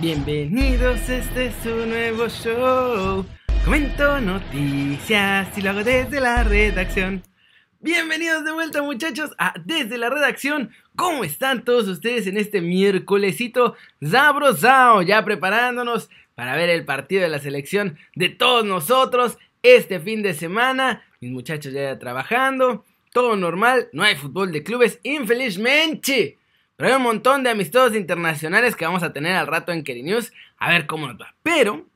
Bienvenidos, este es su nuevo show. Comento noticias y lo hago desde la redacción. Bienvenidos de vuelta muchachos a Desde la Redacción. ¿Cómo están todos ustedes en este miércolesito zabrosao? Ya preparándonos para ver el partido de la selección de todos nosotros este fin de semana. Mis muchachos ya trabajando. Todo normal. No hay fútbol de clubes, infelizmente. Pero hay un montón de amistosos internacionales que vamos a tener al rato en Keri News. A ver cómo nos va. Pero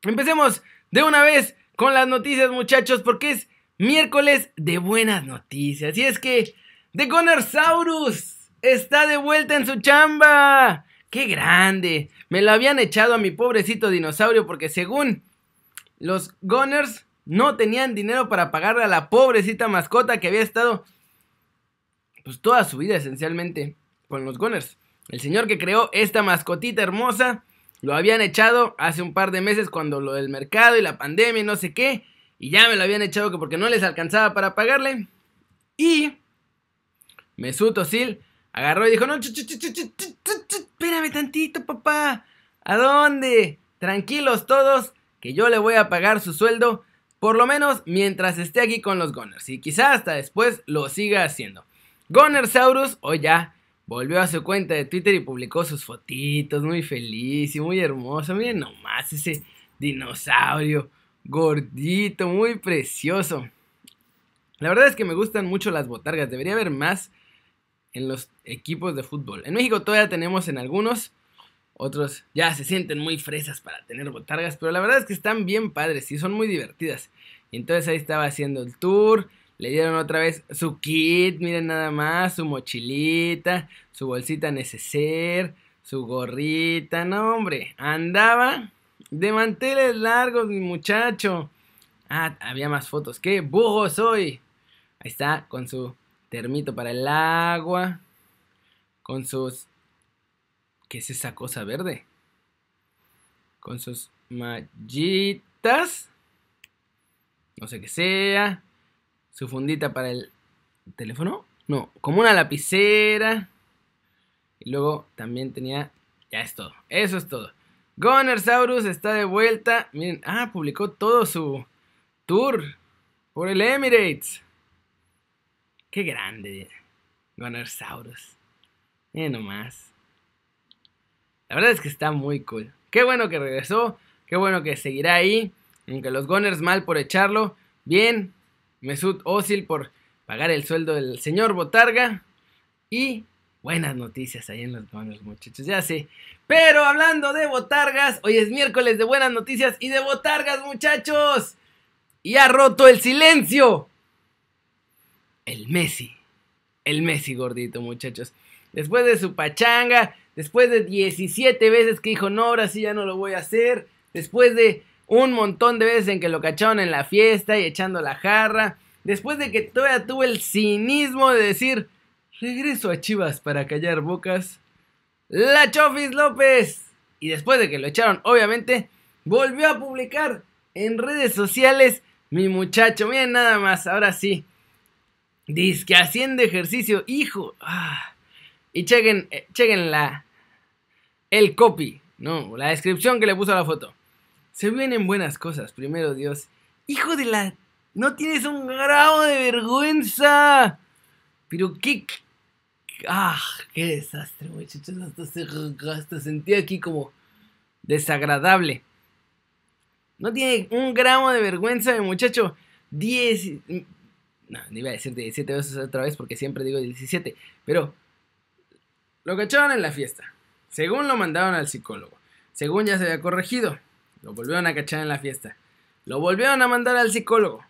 empecemos de una vez con las noticias muchachos porque es miércoles de buenas noticias. Y es que The Gunnersaurus está de vuelta en su chamba. ¡Qué grande! Me lo habían echado a mi pobrecito dinosaurio porque según los Gunners no tenían dinero para pagarle a la pobrecita mascota que había estado pues toda su vida esencialmente con los Gunners. El señor que creó esta mascotita hermosa lo habían echado hace un par de meses cuando lo del mercado y la pandemia y no sé qué. Y ya me lo habían echado que porque no les alcanzaba para pagarle. Y Mesut Özil agarró y dijo, no, espérame tantito, papá. ¿A dónde? Tranquilos todos, que yo le voy a pagar su sueldo, por lo menos mientras esté aquí con los Gunners. Y quizá hasta después lo siga haciendo. Gunnersaurus, o ya, volvió a su cuenta de Twitter y publicó sus fotitos, muy feliz y muy hermoso. Miren nomás ese dinosaurio gordito, muy precioso. La verdad es que me gustan mucho las botargas, debería haber más en los equipos de fútbol. En México todavía tenemos en algunos, otros ya se sienten muy fresas para tener botargas, pero la verdad es que están bien padres y son muy divertidas. Y entonces ahí estaba haciendo el tour, le dieron otra vez su kit, miren nada más, su mochilita, su bolsita neceser, su gorrita, no hombre, andaba de manteles largos, mi muchacho. Ah, había más fotos. ¡Qué bujo soy! Ahí está, con su termito para el agua. Con sus... ¿Qué es esa cosa verde? Con sus mallitas. No sé qué sea. Su fundita para el teléfono. No, como una lapicera. Y luego también tenía... Ya es todo. Eso es todo. Gunnersaurus está de vuelta. Miren, ah, publicó todo su tour por el Emirates. Qué grande, Gunnersaurus. Miren nomás. La verdad es que está muy cool. Qué bueno que regresó. Qué bueno que seguirá ahí. Aunque los Gunners mal por echarlo. Bien. Mesut Özil por pagar el sueldo del señor Botarga. Y buenas noticias ahí en los Gunners, muchachos. Ya sé. Pero hablando de botargas, hoy es miércoles de buenas noticias y de botargas, muchachos. Y ha roto el silencio. El Messi. El Messi gordito, muchachos. Después de su pachanga, después de 17 veces que dijo, no, ahora sí ya no lo voy a hacer. Después de un montón de veces en que lo cacharon en la fiesta y echando la jarra. Después de que todavía tuvo el cinismo de decir, regreso a Chivas para callar bocas. La Chofis López. Y después de que lo echaron, obviamente, volvió a publicar en redes sociales mi muchacho. Miren nada más, ahora sí. Dice que haciendo ejercicio, hijo. Ah. Y chequen, eh, chequen la, el copy, no, la descripción que le puso a la foto. Se vienen buenas cosas, primero Dios. Hijo de la... No tienes un grado de vergüenza. Pero qué ¡Ah! ¡Qué desastre, muchachos! Hasta, sentí aquí como desagradable. No tiene un gramo de vergüenza de muchacho. 10. No, no iba a decir 17 veces otra vez porque siempre digo 17. Pero lo cacharon en la fiesta. Según lo mandaron al psicólogo. Según ya se había corregido. Lo volvieron a cachar en la fiesta. Lo volvieron a mandar al psicólogo.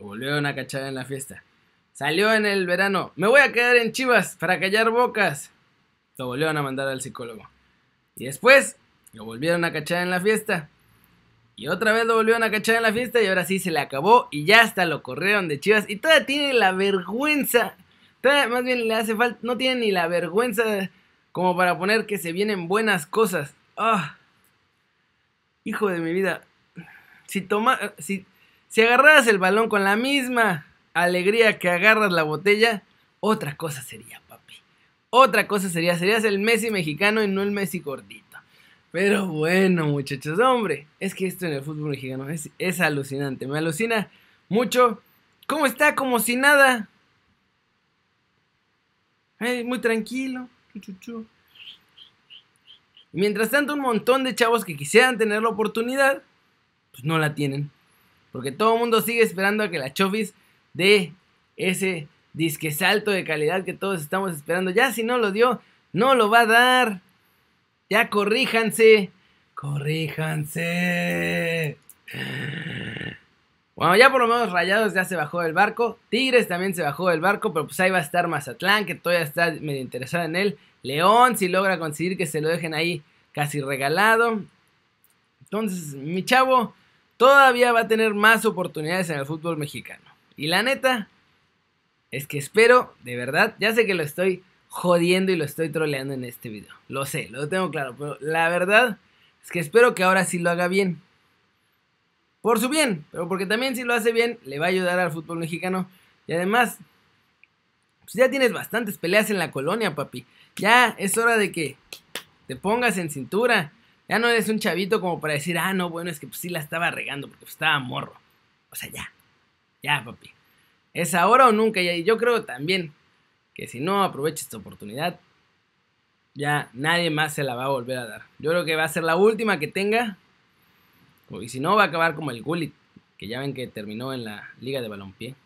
Lo volvieron a cachar en la fiesta. Salió en el verano. Me voy a quedar en Chivas para callar bocas. Lo volvieron a mandar al psicólogo. Y después lo volvieron a cachar en la fiesta. Y otra vez lo volvieron a cachar en la fiesta y ahora sí se le acabó y ya hasta lo corrieron de Chivas. Y todavía tiene la vergüenza. Todavía más bien le hace falta. No tiene ni la vergüenza como para poner que se vienen buenas cosas. Ah. Hijo de mi vida. Si toma, si, si agarraras el balón con la misma alegría que agarras la botella, otra cosa sería, papi. Otra cosa sería, serías el Messi mexicano y no el Messi gordito. Pero bueno, muchachos, hombre, es que esto en el fútbol mexicano es, es alucinante. Me alucina mucho. ¿Cómo está? Como si nada. muy tranquilo. Mientras tanto, un montón de chavos que quisieran tener la oportunidad, pues no la tienen. Porque todo el mundo sigue esperando a que la Chofis dé ese disque salto de calidad que todos estamos esperando. Ya si no lo dio, no lo va a dar. Ya corríjanse. Corríjanse. Bueno, ya por lo menos Rayados ya se bajó del barco. Tigres también se bajó del barco, pero pues ahí va a estar Mazatlán, que todavía está medio interesado en él. León, si logra conseguir que se lo dejen ahí casi regalado. Entonces, mi chavo todavía va a tener más oportunidades en el fútbol mexicano. Y la neta, es que espero, de verdad, ya sé que lo estoy jodiendo y lo estoy troleando en este video. Lo sé, lo tengo claro, pero la verdad es que espero que ahora sí lo haga bien. Por su bien, pero porque también si lo hace bien le va a ayudar al fútbol mexicano. Y además, pues ya tienes bastantes peleas en la colonia, papi. Ya es hora de que te pongas en cintura. Ya no eres un chavito como para decir, ah, no, bueno, es que pues sí la estaba regando porque pues, estaba morro. O sea, ya. Ya, papi. Es ahora o nunca. Y yo creo también que si no aprovecha esta oportunidad, ya nadie más se la va a volver a dar. Yo creo que va a ser la última que tenga. Y si no, va a acabar como el Gullit, que ya ven que terminó en la Liga de Balompié.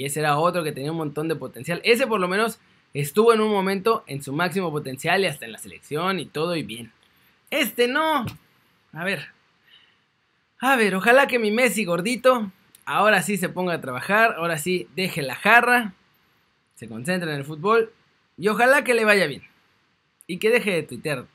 Y ese era otro que tenía un montón de potencial. Ese por lo menos estuvo en un momento en su máximo potencial y hasta en la selección y todo y bien. Este no. A ver. A ver, ojalá que mi Messi gordito ahora sí se ponga a trabajar, ahora sí deje la jarra, se concentre en el fútbol y ojalá que le vaya bien. Y que deje de tuitear,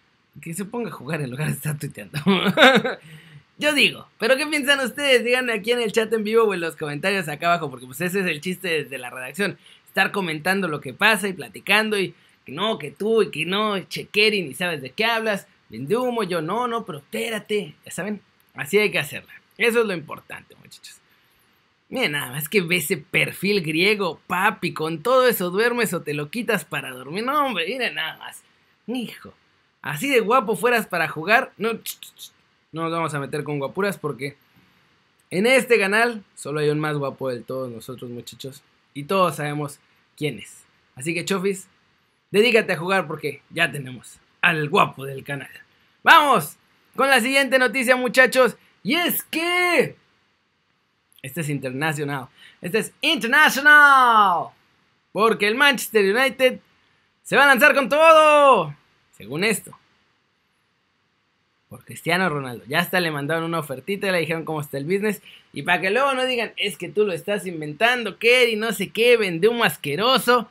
que se ponga a jugar en lugar de estar tuiteando. Yo digo, pero ¿qué piensan ustedes? Díganme aquí en el chat en vivo o en los comentarios acá abajo, porque pues ese es el chiste desde la redacción. Estar comentando lo que pasa y platicando y que no, que tú y que no, chequeri, ni sabes de qué hablas, vende humo, yo no, no, pero espérate, ya saben, así hay que hacerla. Eso es lo importante, muchachos. Mira nada más que ve ese perfil griego, papi, con todo eso duermes o te lo quitas para dormir. No, hombre, mira nada más. Hijo, así de guapo fueras para jugar. No, no nos vamos a meter con guapuras porque en este canal solo hay un más guapo de todos nosotros, muchachos. Y todos sabemos quién es. Así que, Chofis, dedícate a jugar porque ya tenemos al guapo del canal. Vamos con la siguiente noticia, muchachos. Y es que este es internacional. Este es internacional. Porque el Manchester United se va a lanzar con todo. Según esto. Por Cristiano Ronaldo. Ya hasta le mandaron una ofertita, le dijeron cómo está el business. Y para que luego no digan, es que tú lo estás inventando, que y no sé qué, vende un asqueroso.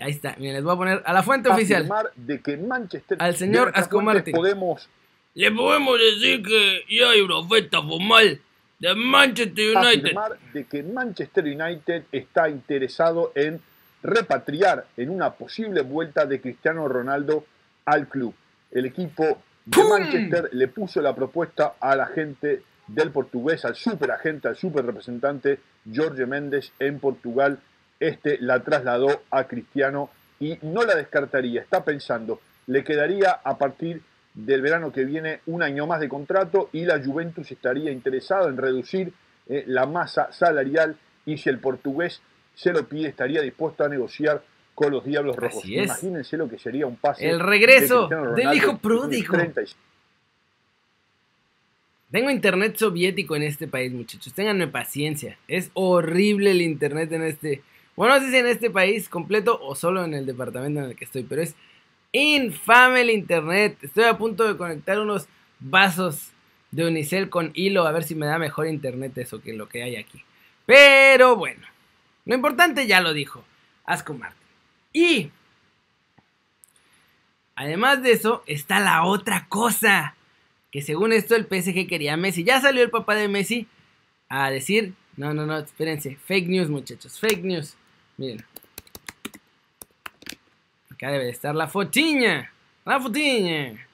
ahí está, miren, les voy a poner a la fuente oficial. De que Manchester al señor Asco Podemos... Le podemos decir que ya hay una oferta formal de Manchester United. de que Manchester United está interesado en repatriar en una posible vuelta de Cristiano Ronaldo al club. El equipo de Manchester le puso la propuesta a la gente del portugués, al superagente, al super representante Jorge Méndez en Portugal. Este la trasladó a Cristiano y no la descartaría. Está pensando, le quedaría a partir del verano que viene un año más de contrato y la Juventus estaría interesada en reducir eh, la masa salarial y si el portugués se lo pide estaría dispuesto a negociar con los Diablos Rojos. Imagínense lo que sería un pase. El regreso del hijo pródigo. Tengo internet soviético en este país, muchachos. Ténganme paciencia. Es horrible el internet en este. Bueno, no sé si en este país completo o solo en el departamento en el que estoy, pero es Infame el internet. Estoy a punto de conectar unos vasos de unicel con hilo a ver si me da mejor internet eso que lo que hay aquí. Pero bueno, lo importante ya lo dijo Asco Martin. Y además de eso está la otra cosa. Que según esto el PSG quería a Messi. Ya salió el papá de Messi a decir, no, no, no, espérense, fake news muchachos, fake news. Miren, Acá debe estar la fotiña. La fotiña.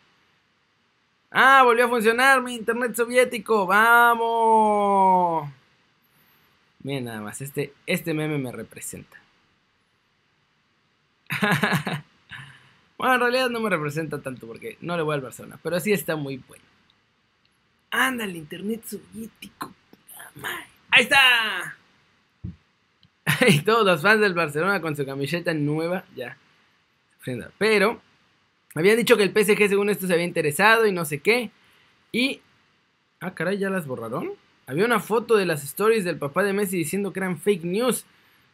Ah, volvió a funcionar mi internet soviético. Vamos. Miren nada más, este, este meme me representa. Bueno, en realidad no me representa tanto porque no le voy al Barcelona, pero sí está muy bueno. Anda, el internet soviético. Ahí está. Y todos los fans del Barcelona con su camiseta nueva, ya. Pero habían dicho que el PSG según esto se había interesado y no sé qué. Y... Ah, caray, ¿ya las borraron? Había una foto de las stories del papá de Messi diciendo que eran fake news.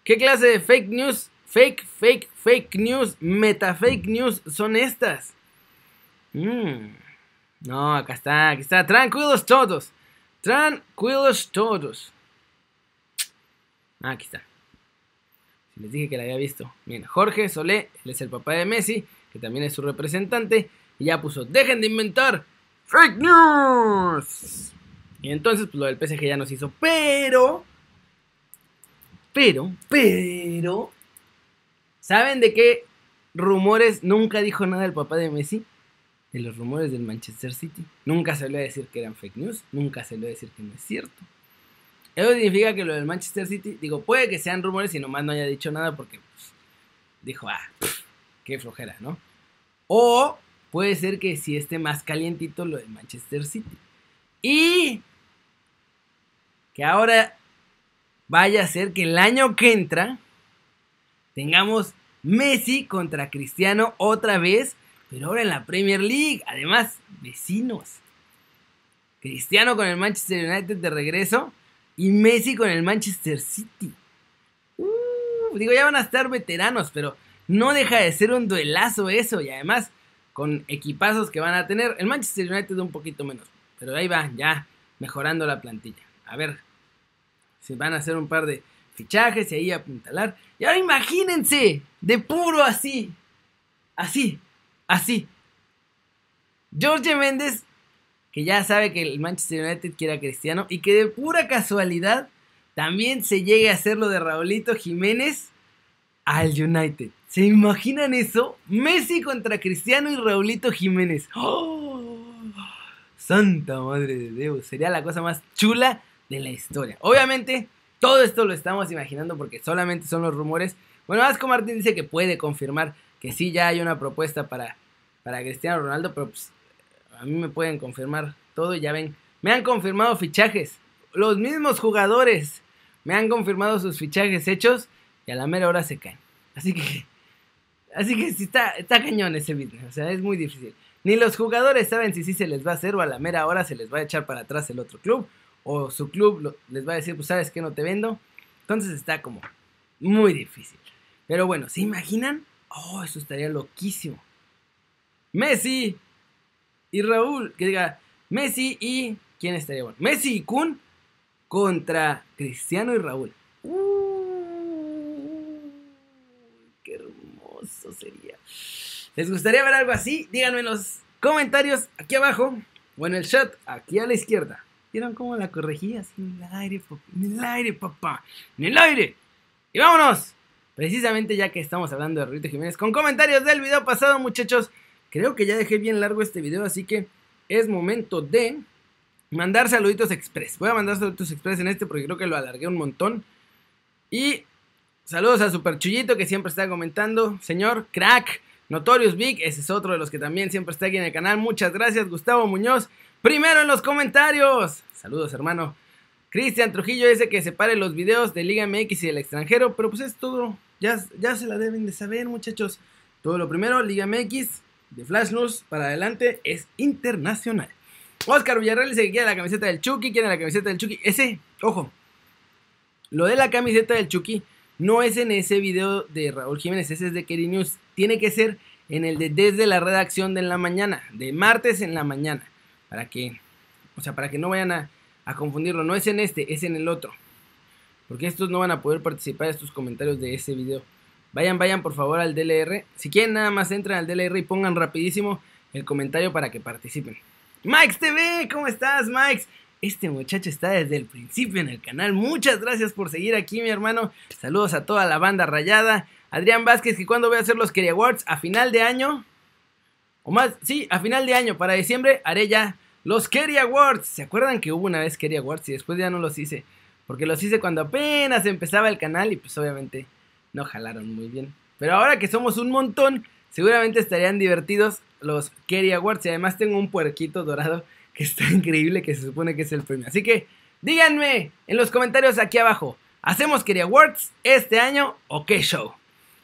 ¿Qué clase de fake news? Fake, fake, fake news, meta fake news son estas. Mm. No, acá está, aquí está. Tranquilos todos. Tranquilos todos. Ah, aquí está. Les dije que la había visto. Bien, Jorge Solé, es el papá de Messi, que también es su representante, y ya puso, dejen de inventar fake news. Y entonces, pues lo del PSG ya nos hizo, pero, pero, pero, ¿saben de qué rumores nunca dijo nada el papá de Messi? De los rumores del Manchester City. Nunca se le a decir que eran fake news, nunca se le a decir que no es cierto. Eso significa que lo del Manchester City, digo, puede que sean rumores y nomás no haya dicho nada porque pues, dijo, ah, qué flojera, ¿no? O puede ser que sí esté más calientito lo del Manchester City. Y que ahora vaya a ser que el año que entra tengamos Messi contra Cristiano otra vez, pero ahora en la Premier League. Además, vecinos. Cristiano con el Manchester United de regreso y Messi con el Manchester City. Uh, digo, ya van a estar veteranos, pero no deja de ser un duelazo eso. Y además, con equipazos que van a tener. El Manchester United un poquito menos. Pero ahí va, ya mejorando la plantilla. A ver si van a hacer un par de fichajes y ahí apuntalar. Y ahora imagínense, de puro así, así, así. George Méndez que ya sabe que el Manchester United quiere a Cristiano y que de pura casualidad también se llegue a hacer lo de Raulito Jiménez al United. ¿Se imaginan eso? Messi contra Cristiano y Raulito Jiménez. ¡Oh! Santa madre de Dios, sería la cosa más chula de la historia. Obviamente, todo esto lo estamos imaginando porque solamente son los rumores. Bueno, Vasco Martín dice que puede confirmar que sí ya hay una propuesta para, para Cristiano Ronaldo, pero pues, a mí me pueden confirmar todo, ya ven. Me han confirmado fichajes. Los mismos jugadores me han confirmado sus fichajes hechos y a la mera hora se caen. Así que, así que sí está, está cañón ese business. O sea, es muy difícil. Ni los jugadores saben si sí se les va a hacer o a la mera hora se les va a echar para atrás el otro club. O su club les va a decir, pues sabes que no te vendo. Entonces está como muy difícil. Pero bueno, ¿se imaginan? Oh, eso estaría loquísimo. Messi y Raúl, que diga Messi y. ¿Quién estaría bueno? Messi y Kun contra Cristiano y Raúl. qué hermoso sería. ¿Les gustaría ver algo así? Díganme en los comentarios aquí abajo o en el chat aquí a la izquierda. ¿Vieron cómo la corregí? Así en el aire, papá. En el aire, papá. En el aire. Y vámonos. Precisamente ya que estamos hablando de Rito Jiménez, con comentarios del video pasado, muchachos. Creo que ya dejé bien largo este video, así que es momento de mandar saluditos express. Voy a mandar saluditos express en este porque creo que lo alargué un montón. Y saludos a Super Chullito que siempre está comentando. Señor Crack, Notorious Big, ese es otro de los que también siempre está aquí en el canal. Muchas gracias, Gustavo Muñoz. Primero en los comentarios. Saludos, hermano. Cristian Trujillo ese que separe los videos de Liga MX y del extranjero, pero pues es todo. Ya, ya se la deben de saber, muchachos. Todo lo primero, Liga MX, de Flash News para adelante es internacional. Oscar Villarreal dice que quiere la camiseta del Chucky, quiere la camiseta del Chucky. Ese, ojo, lo de la camiseta del Chucky no es en ese video de Raúl Jiménez, ese es de Kerry News. Tiene que ser en el de desde la redacción de en la mañana, de martes en la mañana. Para que, o sea, para que no vayan a, a confundirlo. No es en este, es en el otro. Porque estos no van a poder participar en estos comentarios de ese video. Vayan, vayan por favor al DLR. Si quieren, nada más entren al DLR y pongan rapidísimo el comentario para que participen. Mike TV, ¿cómo estás, Mike? Este muchacho está desde el principio en el canal. Muchas gracias por seguir aquí, mi hermano. Saludos a toda la banda rayada. Adrián Vázquez, que cuando voy a hacer los Kerry Awards a final de año. O más, sí, a final de año, para diciembre, haré ya los Kerry Awards. ¿Se acuerdan que hubo una vez Kerry Awards y después ya no los hice? Porque los hice cuando apenas empezaba el canal y pues obviamente no jalaron muy bien. Pero ahora que somos un montón, Seguramente estarían divertidos los Kerry Awards y además tengo un puerquito dorado que está increíble que se supone que es el premio. Así que díganme en los comentarios aquí abajo, ¿hacemos Kerry Awards este año o qué show?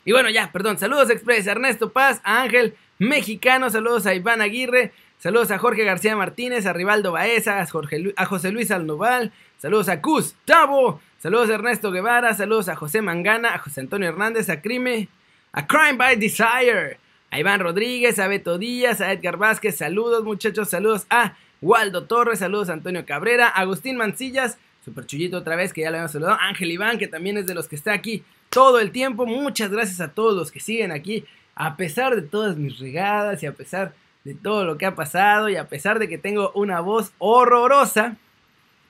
Y bueno, ya, perdón, saludos Express, Ernesto Paz, a Ángel Mexicano, saludos a Iván Aguirre, saludos a Jorge García Martínez, a Rivaldo Baeza, a, Jorge, a José Luis Alnoval, saludos a Gustavo, saludos a Ernesto Guevara, saludos a José Mangana, a José Antonio Hernández, a Crime, a Crime by Desire, a Iván Rodríguez, a Beto Díaz, a Edgar Vázquez, saludos muchachos, saludos a Waldo Torres, saludos a Antonio Cabrera, Agustín Mancillas, Super Chullito otra vez que ya le habíamos saludado, Ángel Iván que también es de los que está aquí todo el tiempo, muchas gracias a todos los que siguen aquí, a pesar de todas mis regadas y a pesar de todo lo que ha pasado y a pesar de que tengo una voz horrorosa,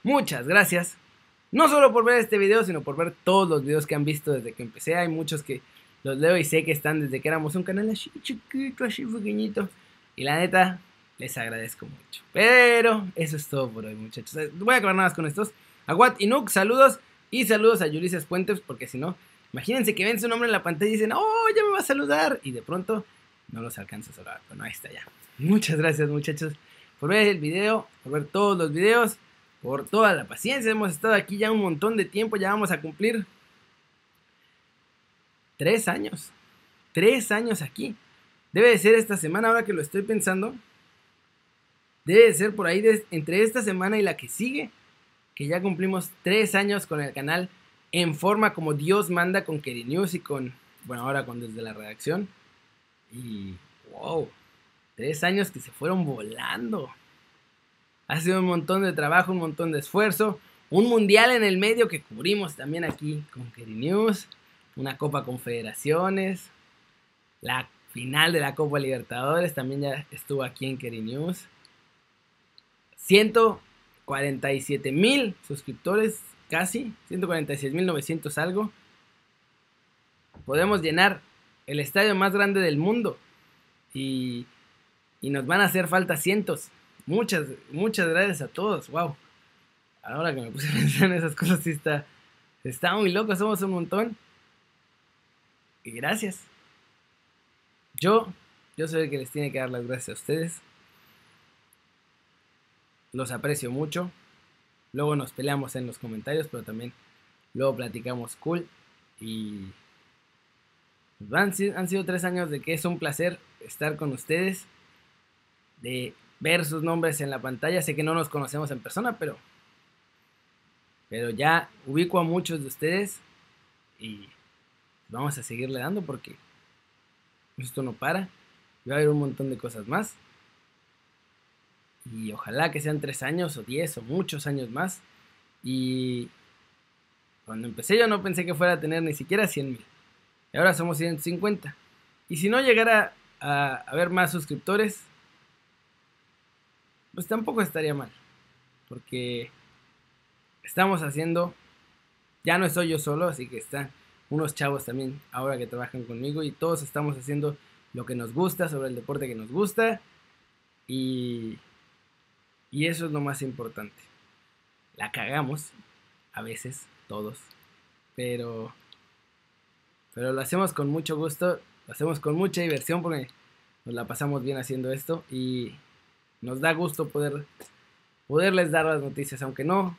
muchas gracias. No solo por ver este video, sino por ver todos los videos que han visto desde que empecé. Hay muchos que los leo y sé que están desde que éramos un canal así chiquito, así pequeñito. Y la neta, les agradezco mucho. Pero eso es todo por hoy, muchachos. Voy a acabar nada más con estos. A Watt Inuk, saludos. Y saludos a Ulises Puentes, porque si no, imagínense que ven su nombre en la pantalla y dicen, oh, ya me va a saludar. Y de pronto no los alcanzo a saludar. Bueno, ahí está ya. Muchas gracias, muchachos, por ver el video, por ver todos los videos, por toda la paciencia. Hemos estado aquí ya un montón de tiempo, ya vamos a cumplir Tres años. Tres años aquí. Debe de ser esta semana, ahora que lo estoy pensando. Debe de ser por ahí entre esta semana y la que sigue. Que ya cumplimos tres años con el canal en forma como Dios manda con Keri News y con, bueno, ahora con desde la redacción. Y, wow, tres años que se fueron volando. Ha sido un montón de trabajo, un montón de esfuerzo. Un mundial en el medio que cubrimos también aquí con Keri News una Copa Confederaciones, la final de la Copa Libertadores también ya estuvo aquí en Keri News. 147 mil suscriptores, casi, 146 mil 900 algo. Podemos llenar el estadio más grande del mundo y, y nos van a hacer falta cientos. Muchas, muchas gracias a todos, wow. Ahora que me puse a pensar en esas cosas, sí está, está muy loco, somos un montón gracias. Yo, yo soy el que les tiene que dar las gracias a ustedes. Los aprecio mucho. Luego nos peleamos en los comentarios, pero también luego platicamos cool. Y han, han sido tres años de que es un placer estar con ustedes. De ver sus nombres en la pantalla. Sé que no nos conocemos en persona, pero pero ya ubico a muchos de ustedes y vamos a seguirle dando porque esto no para. Va a haber un montón de cosas más. Y ojalá que sean tres años o diez o muchos años más. Y cuando empecé yo no pensé que fuera a tener ni siquiera 100 mil. Y ahora somos 150. Y si no llegara a haber más suscriptores, pues tampoco estaría mal. Porque estamos haciendo, ya no estoy yo solo, así que está unos chavos también ahora que trabajan conmigo y todos estamos haciendo lo que nos gusta, sobre el deporte que nos gusta y, y eso es lo más importante. La cagamos, a veces, todos, pero, pero lo hacemos con mucho gusto, lo hacemos con mucha diversión porque nos la pasamos bien haciendo esto y nos da gusto poder poderles dar las noticias, aunque no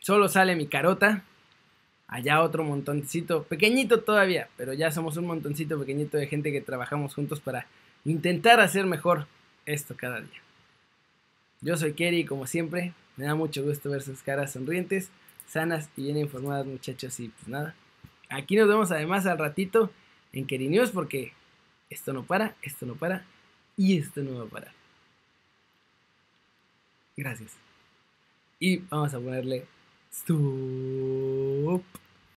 solo sale mi carota, allá otro montoncito, pequeñito todavía, pero ya somos un montoncito pequeñito de gente que trabajamos juntos para intentar hacer mejor esto cada día. Yo soy Kerry, como siempre, me da mucho gusto ver sus caras sonrientes, sanas y bien informadas muchachos y pues nada. Aquí nos vemos además al ratito en Kerry News porque esto no para, esto no para y esto no va a parar. Gracias. Y vamos a ponerle Stop.